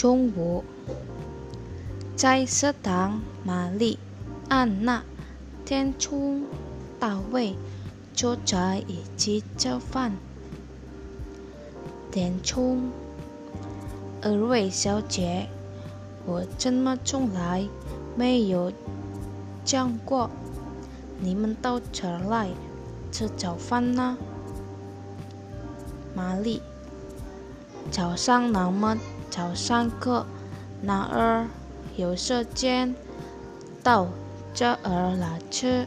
中午，在食堂，玛丽、安娜、天聪、大卫坐在一起吃饭。天聪，二位小姐，我怎么从来没有见过你们到这儿来吃早饭呢？玛丽，早上那么早上课，哪儿有时间到这儿来吃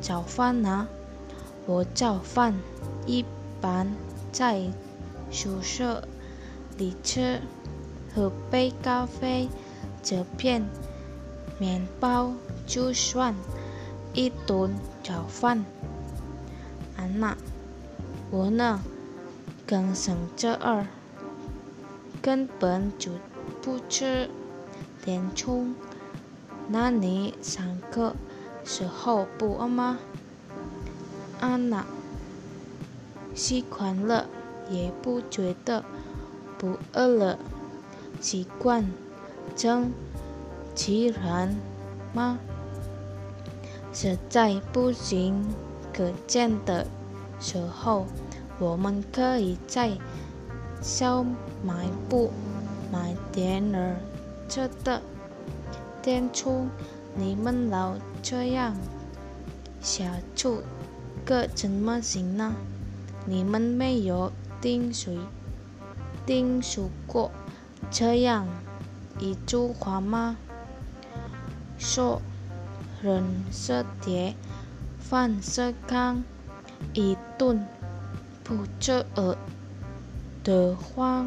早饭呢？我早饭一般在宿舍里吃，喝杯咖啡，这片面包就算一顿早饭。安娜，我呢？更省这儿，根本就不吃点葱。那你上课时候不饿吗？安娜，习惯了也不觉得不饿了。习惯成自然吗？实在不行可见的时候。我们可以在小卖部买点儿吃的。天初你们老这样下去，可怎么行呢？你们没有听谁叮嘱过这样一句话吗？说人是铁，饭是钢，一顿。不吃饿的话，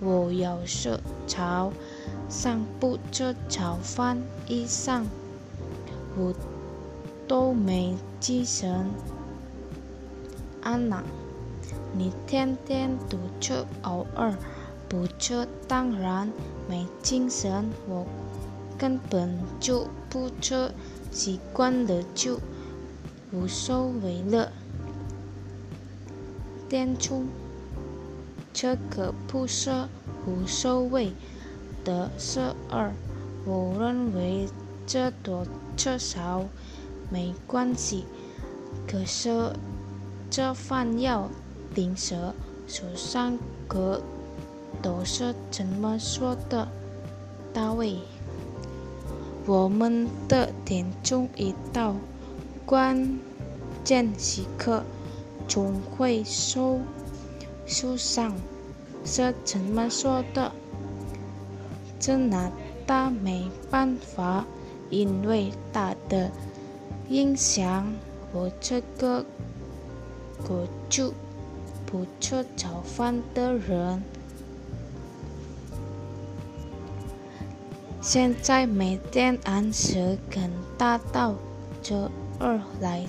我有时早上不吃早饭一上，我都没精神。安娜，你天天堵车，偶尔不车，当然没精神。我根本就不吃，习惯了就无所谓了。点出，这可不设无所谓的事儿。我认为这多这少没关系。可是这饭要定时，书上可都是怎么说的。大卫，我们的点钟一到，关键时刻。总会收书上是怎么说的？这拿他没办法，因为他的影响，我这个国就不吃早饭的人，现在每天按时跟大到周二来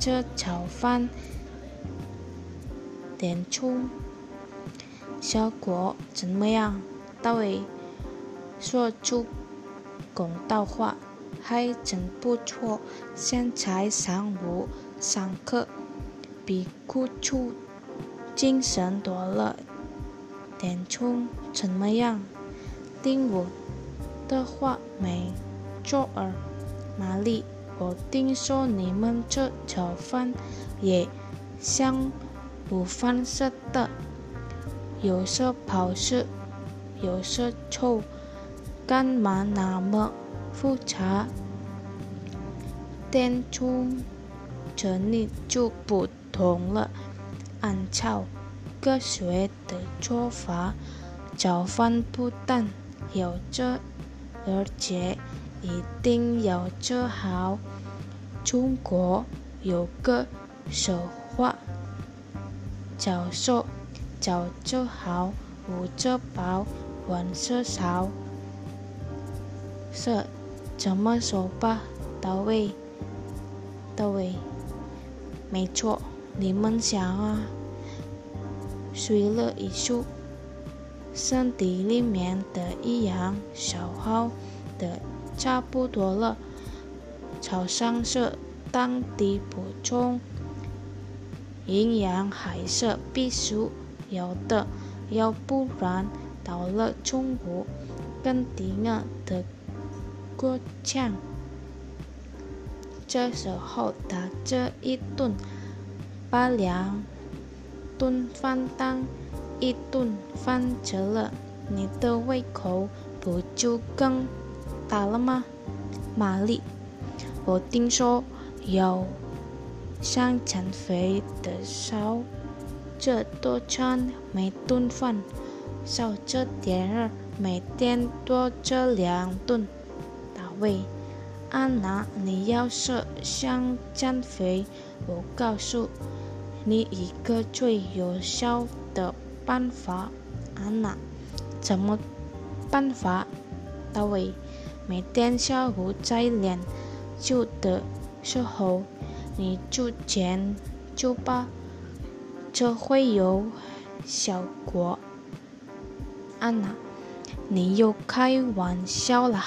吃早饭。点出效果怎么样？大卫说出公道话，还真不错。现在上午上课比过去精神多了。点出怎么样？听我的话没？错儿，玛丽，我听说你们这早饭也像。午饭似的，有时好吃，有时臭，干嘛那么复杂？天初这里就不同了，按照科学的做法，早饭不但有这，而且一定要吃好。中国有个俗话。早说早就好，午就饱，晚吃少。是，这么说吧，大卫。大卫，没错，你们想啊，睡了一宿，身体里面的一样消耗的差不多了，早上是当地补充。营养还是必须有的，要不然到了中午更低了的过呛。这时候打这一顿，把两顿饭当一顿饭吃了，你的胃口不就更大了吗？玛丽，我听说有想减肥的少这多餐每顿饭，少吃点儿每天多吃两顿，大卫。安娜，你要是想减肥，我告诉你一个最有效的办法。安娜，怎么办法？大卫，每天下午在练就的时候，你就前就把，这会有效果。安娜，你又开玩笑啦。